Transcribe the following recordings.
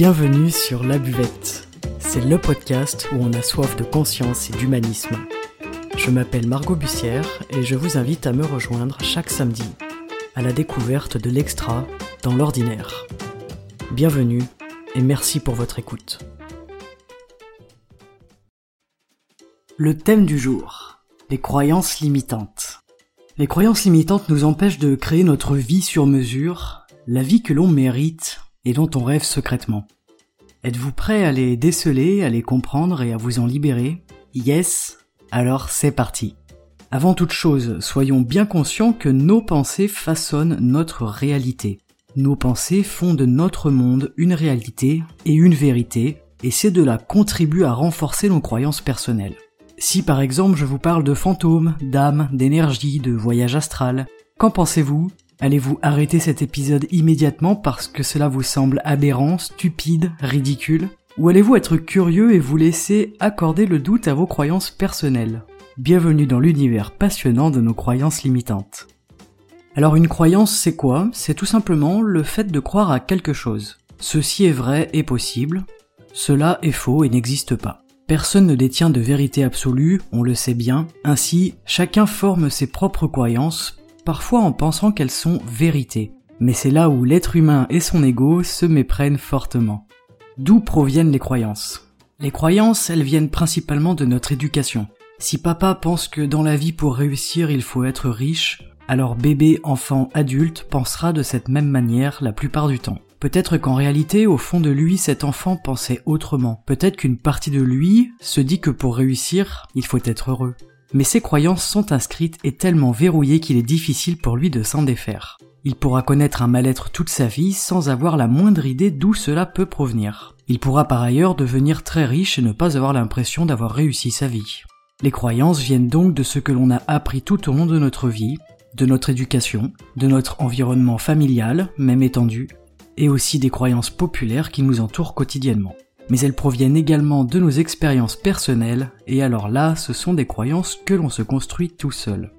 Bienvenue sur La Buvette. C'est le podcast où on a soif de conscience et d'humanisme. Je m'appelle Margot Bussière et je vous invite à me rejoindre chaque samedi à la découverte de l'extra dans l'ordinaire. Bienvenue et merci pour votre écoute. Le thème du jour, les croyances limitantes. Les croyances limitantes nous empêchent de créer notre vie sur mesure, la vie que l'on mérite et dont on rêve secrètement. Êtes-vous prêt à les déceler, à les comprendre et à vous en libérer? Yes Alors c'est parti. Avant toute chose, soyons bien conscients que nos pensées façonnent notre réalité. Nos pensées font de notre monde une réalité et une vérité, et ces deux-là contribuent à renforcer nos croyances personnelles. Si par exemple je vous parle de fantômes, d'âmes, d'énergie, de voyage astral, qu'en pensez-vous? Allez-vous arrêter cet épisode immédiatement parce que cela vous semble aberrant, stupide, ridicule? Ou allez-vous être curieux et vous laisser accorder le doute à vos croyances personnelles? Bienvenue dans l'univers passionnant de nos croyances limitantes. Alors une croyance c'est quoi? C'est tout simplement le fait de croire à quelque chose. Ceci est vrai et possible, cela est faux et n'existe pas. Personne ne détient de vérité absolue, on le sait bien, ainsi chacun forme ses propres croyances, parfois en pensant qu'elles sont vérités. Mais c'est là où l'être humain et son ego se méprennent fortement. D'où proviennent les croyances? Les croyances, elles viennent principalement de notre éducation. Si papa pense que dans la vie pour réussir il faut être riche, alors bébé, enfant, adulte pensera de cette même manière la plupart du temps. Peut-être qu'en réalité, au fond de lui, cet enfant pensait autrement. Peut-être qu'une partie de lui se dit que pour réussir, il faut être heureux. Mais ses croyances sont inscrites et tellement verrouillées qu'il est difficile pour lui de s'en défaire. Il pourra connaître un mal-être toute sa vie sans avoir la moindre idée d'où cela peut provenir. Il pourra par ailleurs devenir très riche et ne pas avoir l'impression d'avoir réussi sa vie. Les croyances viennent donc de ce que l'on a appris tout au long de notre vie, de notre éducation, de notre environnement familial, même étendu, et aussi des croyances populaires qui nous entourent quotidiennement. Mais elles proviennent également de nos expériences personnelles, et alors là, ce sont des croyances que l'on se construit tout seul.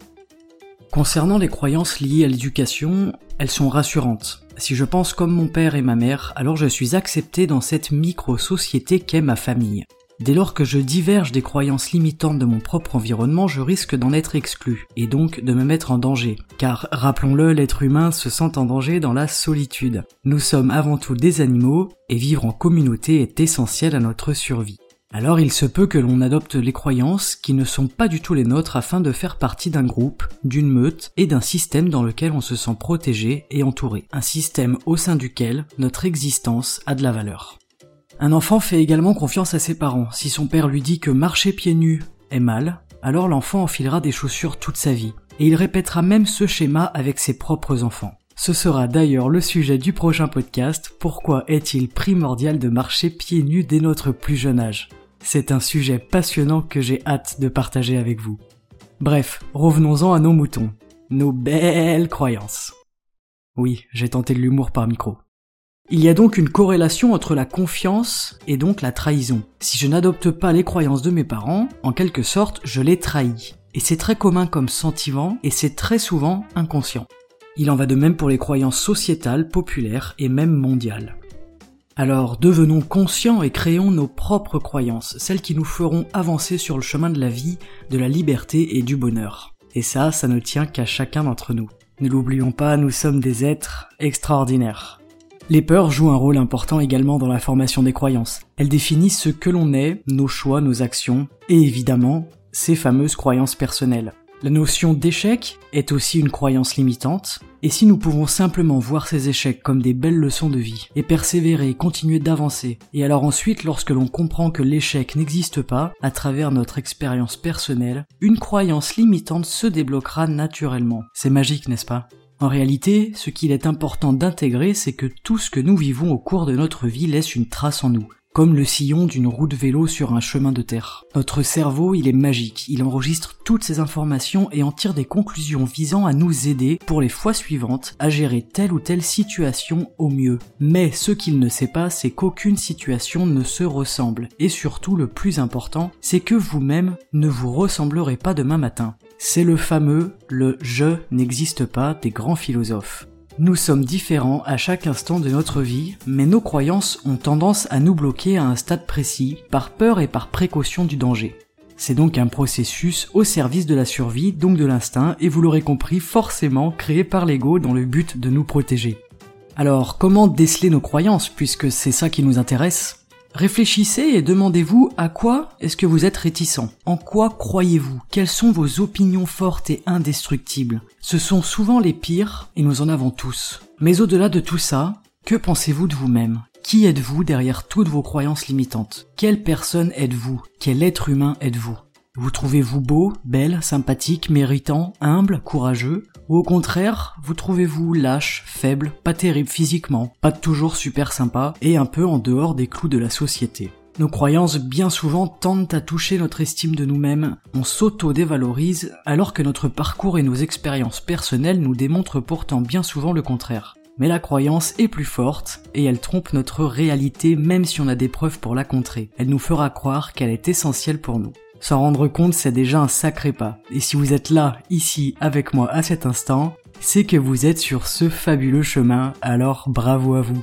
Concernant les croyances liées à l'éducation, elles sont rassurantes. Si je pense comme mon père et ma mère, alors je suis accepté dans cette micro-société qu'est ma famille. Dès lors que je diverge des croyances limitantes de mon propre environnement, je risque d'en être exclu, et donc de me mettre en danger. Car, rappelons-le, l'être humain se sent en danger dans la solitude. Nous sommes avant tout des animaux, et vivre en communauté est essentiel à notre survie. Alors il se peut que l'on adopte les croyances qui ne sont pas du tout les nôtres afin de faire partie d'un groupe, d'une meute et d'un système dans lequel on se sent protégé et entouré. Un système au sein duquel notre existence a de la valeur. Un enfant fait également confiance à ses parents. Si son père lui dit que marcher pieds nus est mal, alors l'enfant enfilera des chaussures toute sa vie. Et il répétera même ce schéma avec ses propres enfants. Ce sera d'ailleurs le sujet du prochain podcast, pourquoi est-il primordial de marcher pieds nus dès notre plus jeune âge? C'est un sujet passionnant que j'ai hâte de partager avec vous. Bref, revenons-en à nos moutons, nos belles croyances. Oui, j'ai tenté de l'humour par micro. Il y a donc une corrélation entre la confiance et donc la trahison. Si je n'adopte pas les croyances de mes parents, en quelque sorte, je les trahis. Et c'est très commun comme sentiment et c'est très souvent inconscient. Il en va de même pour les croyances sociétales, populaires et même mondiales. Alors devenons conscients et créons nos propres croyances, celles qui nous feront avancer sur le chemin de la vie, de la liberté et du bonheur. Et ça, ça ne tient qu'à chacun d'entre nous. Ne l'oublions pas, nous sommes des êtres extraordinaires. Les peurs jouent un rôle important également dans la formation des croyances. Elles définissent ce que l'on est, nos choix, nos actions, et évidemment, ces fameuses croyances personnelles. La notion d'échec est aussi une croyance limitante, et si nous pouvons simplement voir ces échecs comme des belles leçons de vie, et persévérer continuer d'avancer, et alors ensuite lorsque l'on comprend que l'échec n'existe pas, à travers notre expérience personnelle, une croyance limitante se débloquera naturellement. C'est magique, n'est-ce pas? En réalité, ce qu'il est important d'intégrer, c'est que tout ce que nous vivons au cours de notre vie laisse une trace en nous, comme le sillon d'une roue de vélo sur un chemin de terre. Notre cerveau, il est magique, il enregistre toutes ces informations et en tire des conclusions visant à nous aider pour les fois suivantes à gérer telle ou telle situation au mieux. Mais ce qu'il ne sait pas, c'est qu'aucune situation ne se ressemble, et surtout le plus important, c'est que vous-même ne vous ressemblerez pas demain matin. C'est le fameux le je n'existe pas des grands philosophes. Nous sommes différents à chaque instant de notre vie, mais nos croyances ont tendance à nous bloquer à un stade précis, par peur et par précaution du danger. C'est donc un processus au service de la survie, donc de l'instinct, et vous l'aurez compris, forcément créé par l'ego dans le but de nous protéger. Alors, comment déceler nos croyances, puisque c'est ça qui nous intéresse? Réfléchissez et demandez-vous à quoi est-ce que vous êtes réticent. En quoi croyez-vous? Quelles sont vos opinions fortes et indestructibles? Ce sont souvent les pires et nous en avons tous. Mais au-delà de tout ça, que pensez-vous de vous-même? Qui êtes-vous derrière toutes vos croyances limitantes? Quelle personne êtes-vous? Quel être humain êtes-vous? Vous trouvez-vous beau, belle, sympathique, méritant, humble, courageux Ou au contraire, vous trouvez-vous lâche, faible, pas terrible physiquement, pas toujours super sympa et un peu en dehors des clous de la société nos croyances bien souvent tendent à toucher notre estime de nous-mêmes, on s'auto-dévalorise alors que notre parcours et nos expériences personnelles nous démontrent pourtant bien souvent le contraire. Mais la croyance est plus forte et elle trompe notre réalité même si on a des preuves pour la contrer. Elle nous fera croire qu'elle est essentielle pour nous. S'en rendre compte, c'est déjà un sacré pas. Et si vous êtes là, ici, avec moi à cet instant, c'est que vous êtes sur ce fabuleux chemin, alors bravo à vous.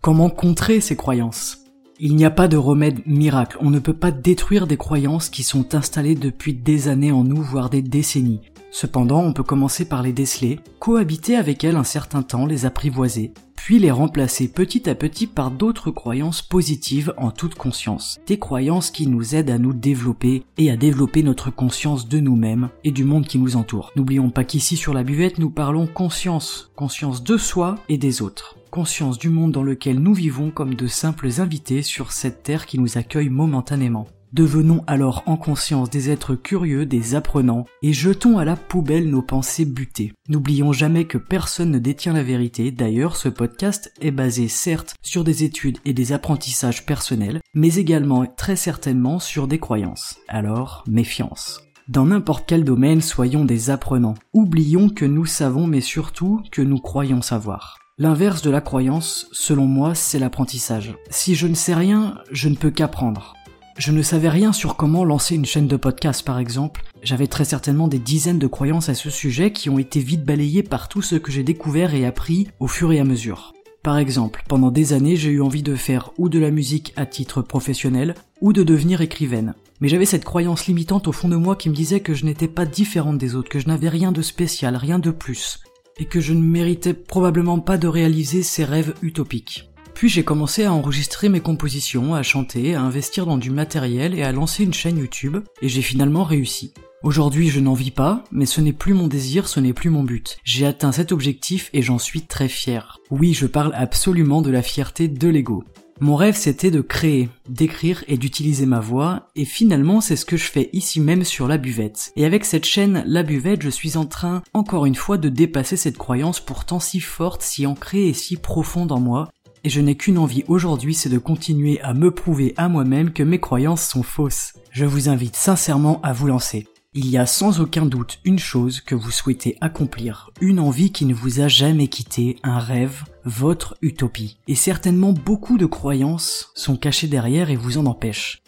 Comment contrer ces croyances? Il n'y a pas de remède miracle, on ne peut pas détruire des croyances qui sont installées depuis des années en nous, voire des décennies. Cependant, on peut commencer par les déceler, cohabiter avec elles un certain temps, les apprivoiser, puis les remplacer petit à petit par d'autres croyances positives en toute conscience. Des croyances qui nous aident à nous développer et à développer notre conscience de nous-mêmes et du monde qui nous entoure. N'oublions pas qu'ici sur la buvette, nous parlons conscience, conscience de soi et des autres conscience du monde dans lequel nous vivons comme de simples invités sur cette terre qui nous accueille momentanément. Devenons alors en conscience des êtres curieux, des apprenants, et jetons à la poubelle nos pensées butées. N'oublions jamais que personne ne détient la vérité, d'ailleurs ce podcast est basé certes sur des études et des apprentissages personnels, mais également très certainement sur des croyances. Alors, méfiance. Dans n'importe quel domaine, soyons des apprenants. Oublions que nous savons, mais surtout que nous croyons savoir. L'inverse de la croyance, selon moi, c'est l'apprentissage. Si je ne sais rien, je ne peux qu'apprendre. Je ne savais rien sur comment lancer une chaîne de podcast par exemple. J'avais très certainement des dizaines de croyances à ce sujet qui ont été vite balayées par tout ce que j'ai découvert et appris au fur et à mesure. Par exemple, pendant des années, j'ai eu envie de faire ou de la musique à titre professionnel, ou de devenir écrivaine. Mais j'avais cette croyance limitante au fond de moi qui me disait que je n'étais pas différente des autres, que je n'avais rien de spécial, rien de plus, et que je ne méritais probablement pas de réaliser ces rêves utopiques. Puis j'ai commencé à enregistrer mes compositions, à chanter, à investir dans du matériel et à lancer une chaîne YouTube, et j'ai finalement réussi. Aujourd'hui je n'en vis pas, mais ce n'est plus mon désir, ce n'est plus mon but. J'ai atteint cet objectif et j'en suis très fier. Oui, je parle absolument de la fierté de l'ego. Mon rêve c'était de créer, d'écrire et d'utiliser ma voix, et finalement c'est ce que je fais ici même sur la buvette. Et avec cette chaîne La Buvette, je suis en train, encore une fois, de dépasser cette croyance pourtant si forte, si ancrée et si profonde en moi, et je n'ai qu'une envie aujourd'hui, c'est de continuer à me prouver à moi-même que mes croyances sont fausses. Je vous invite sincèrement à vous lancer. Il y a sans aucun doute une chose que vous souhaitez accomplir, une envie qui ne vous a jamais quitté, un rêve, votre utopie. Et certainement beaucoup de croyances sont cachées derrière et vous en empêchent.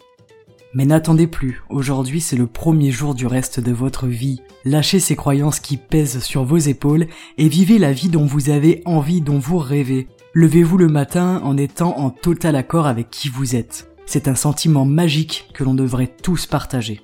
Mais n'attendez plus, aujourd'hui c'est le premier jour du reste de votre vie. Lâchez ces croyances qui pèsent sur vos épaules et vivez la vie dont vous avez envie, dont vous rêvez. Levez-vous le matin en étant en total accord avec qui vous êtes. C'est un sentiment magique que l'on devrait tous partager.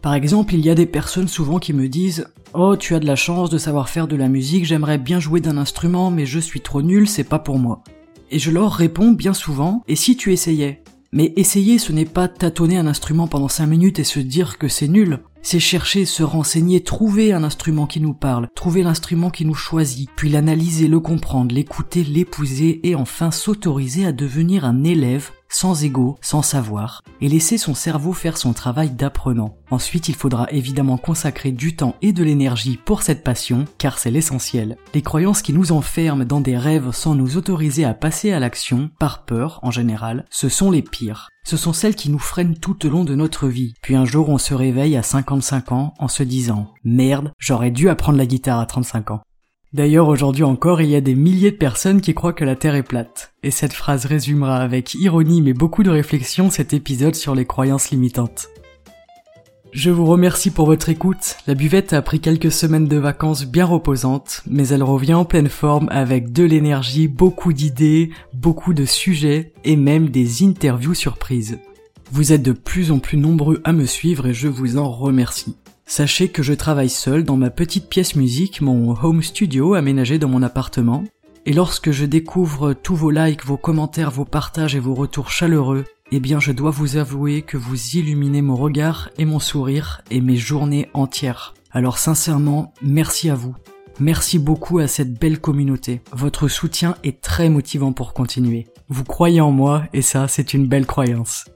Par exemple, il y a des personnes souvent qui me disent Oh, tu as de la chance de savoir faire de la musique, j'aimerais bien jouer d'un instrument, mais je suis trop nul, c'est pas pour moi. Et je leur réponds bien souvent Et si tu essayais? Mais essayer, ce n'est pas tâtonner un instrument pendant 5 minutes et se dire que c'est nul c'est chercher, se renseigner, trouver un instrument qui nous parle, trouver l'instrument qui nous choisit, puis l'analyser, le comprendre, l'écouter, l'épouser et enfin s'autoriser à devenir un élève sans ego, sans savoir, et laisser son cerveau faire son travail d'apprenant. Ensuite, il faudra évidemment consacrer du temps et de l'énergie pour cette passion, car c'est l'essentiel. Les croyances qui nous enferment dans des rêves sans nous autoriser à passer à l'action, par peur en général, ce sont les pires. Ce sont celles qui nous freinent tout au long de notre vie. Puis un jour on se réveille à 55 ans en se disant Merde, j'aurais dû apprendre la guitare à 35 ans. D'ailleurs aujourd'hui encore il y a des milliers de personnes qui croient que la Terre est plate. Et cette phrase résumera avec ironie mais beaucoup de réflexion cet épisode sur les croyances limitantes. Je vous remercie pour votre écoute. La buvette a pris quelques semaines de vacances bien reposantes, mais elle revient en pleine forme avec de l'énergie, beaucoup d'idées, beaucoup de sujets et même des interviews surprises. Vous êtes de plus en plus nombreux à me suivre et je vous en remercie. Sachez que je travaille seul dans ma petite pièce musique, mon home studio aménagé dans mon appartement. Et lorsque je découvre tous vos likes, vos commentaires, vos partages et vos retours chaleureux, eh bien je dois vous avouer que vous illuminez mon regard et mon sourire et mes journées entières. Alors sincèrement, merci à vous. Merci beaucoup à cette belle communauté. Votre soutien est très motivant pour continuer. Vous croyez en moi et ça, c'est une belle croyance.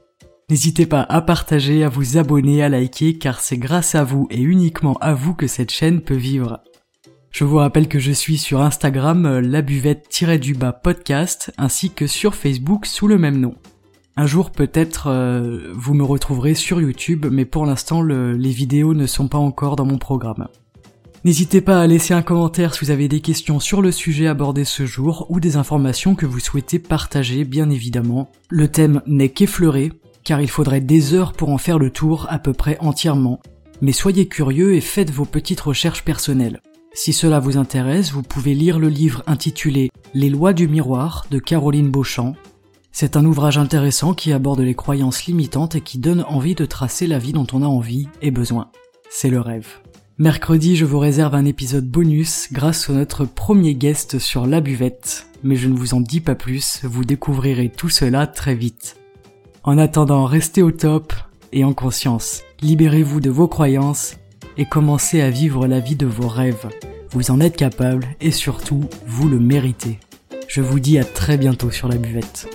N'hésitez pas à partager, à vous abonner, à liker car c'est grâce à vous et uniquement à vous que cette chaîne peut vivre. Je vous rappelle que je suis sur Instagram euh, la buvette-du-bas podcast ainsi que sur Facebook sous le même nom. Un jour peut-être euh, vous me retrouverez sur YouTube, mais pour l'instant les vidéos ne sont pas encore dans mon programme. N'hésitez pas à laisser un commentaire si vous avez des questions sur le sujet abordé ce jour ou des informations que vous souhaitez partager bien évidemment. Le thème n'est qu'effleuré, car il faudrait des heures pour en faire le tour à peu près entièrement. Mais soyez curieux et faites vos petites recherches personnelles. Si cela vous intéresse, vous pouvez lire le livre intitulé Les lois du miroir de Caroline Beauchamp, c'est un ouvrage intéressant qui aborde les croyances limitantes et qui donne envie de tracer la vie dont on a envie et besoin. C'est le rêve. Mercredi, je vous réserve un épisode bonus grâce à notre premier guest sur la buvette, mais je ne vous en dis pas plus, vous découvrirez tout cela très vite. En attendant, restez au top et en conscience. Libérez-vous de vos croyances et commencez à vivre la vie de vos rêves. Vous en êtes capable et surtout, vous le méritez. Je vous dis à très bientôt sur la buvette.